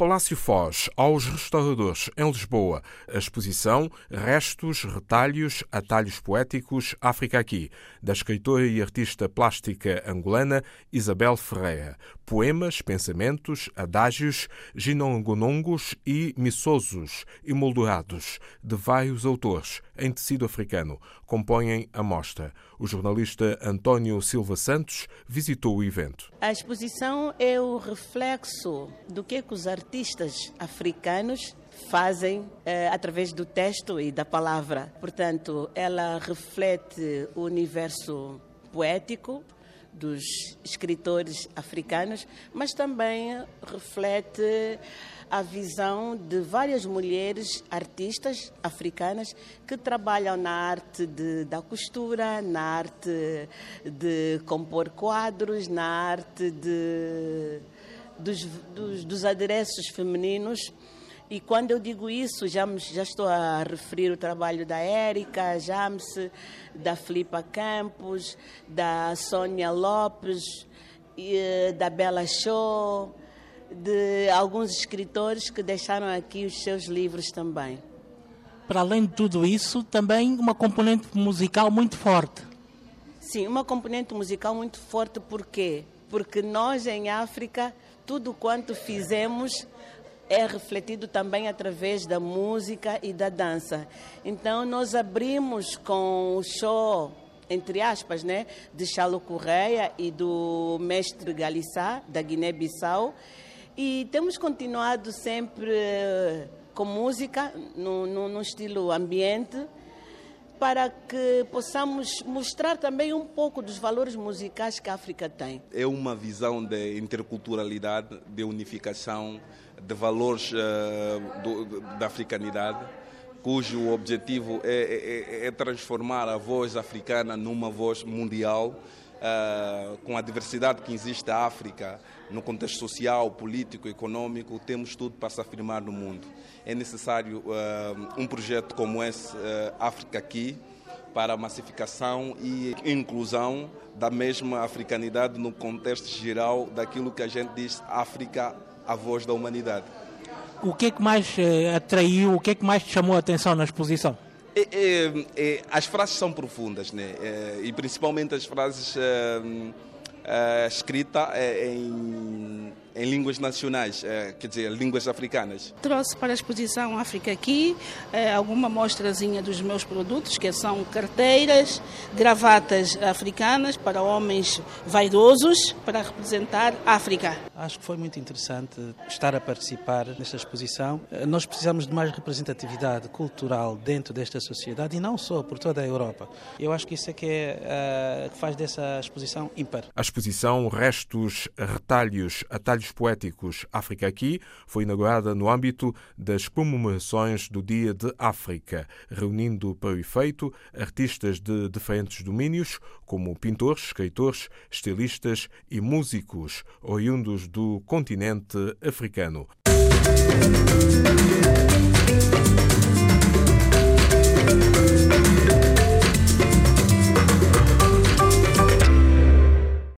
Palácio Foz, aos restauradores em Lisboa, a exposição Restos, Retalhos, Atalhos Poéticos, África Aqui, da escritora e artista plástica angolana Isabel Ferreira. Poemas, pensamentos, adágios, ginongonongos e missosos, emoldurados, de vários autores, em tecido africano, compõem a mostra. O jornalista António Silva Santos visitou o evento. A exposição é o reflexo do que, que os artistas africanos fazem eh, através do texto e da palavra. Portanto, ela reflete o universo poético dos escritores africanos, mas também reflete a visão de várias mulheres artistas africanas que trabalham na arte de, da costura, na arte de compor quadros, na arte de, dos, dos, dos adereços femininos. E quando eu digo isso, já, já estou a referir o trabalho da Érica James, da Filipa Campos, da Sônia Lopes, eh, da Bela Show, de alguns escritores que deixaram aqui os seus livros também. Para além de tudo isso, também uma componente musical muito forte. Sim, uma componente musical muito forte, por quê? Porque nós em África, tudo quanto fizemos é refletido também através da música e da dança. Então nós abrimos com o show entre aspas, né, de Chalo Correia e do mestre Galissá, da Guiné-Bissau, e temos continuado sempre com música, no, no estilo ambiente, para que possamos mostrar também um pouco dos valores musicais que a África tem. É uma visão de interculturalidade, de unificação, de valores uh, do, da africanidade, cujo objetivo é, é, é, transformar a voz africana numa voz mundial Uh, com a diversidade que existe na África, no contexto social, político, econômico, temos tudo para se afirmar no mundo. É necessário uh, um projeto como esse, uh, África Aqui, para a massificação e inclusão da mesma africanidade no contexto geral daquilo que a gente diz África, a voz da humanidade. O que é que mais eh, atraiu, o que é que mais te chamou a atenção na exposição? É, é, é, as frases são profundas, né? É, e principalmente as frases é, escritas é, em em línguas nacionais, eh, quer dizer, línguas africanas. Trouxe para a exposição África aqui eh, alguma mostrazinha dos meus produtos, que são carteiras, gravatas africanas para homens vaidosos, para representar a África. Acho que foi muito interessante estar a participar nesta exposição. Eh, nós precisamos de mais representatividade cultural dentro desta sociedade e não só por toda a Europa. Eu acho que isso é que, é, que faz dessa exposição ímpar. A exposição Restos, Retalhos, Atalhos Poéticos África Aqui foi inaugurada no âmbito das comemorações do Dia de África, reunindo para o efeito artistas de diferentes domínios, como pintores, escritores, estilistas e músicos oriundos do continente africano. Música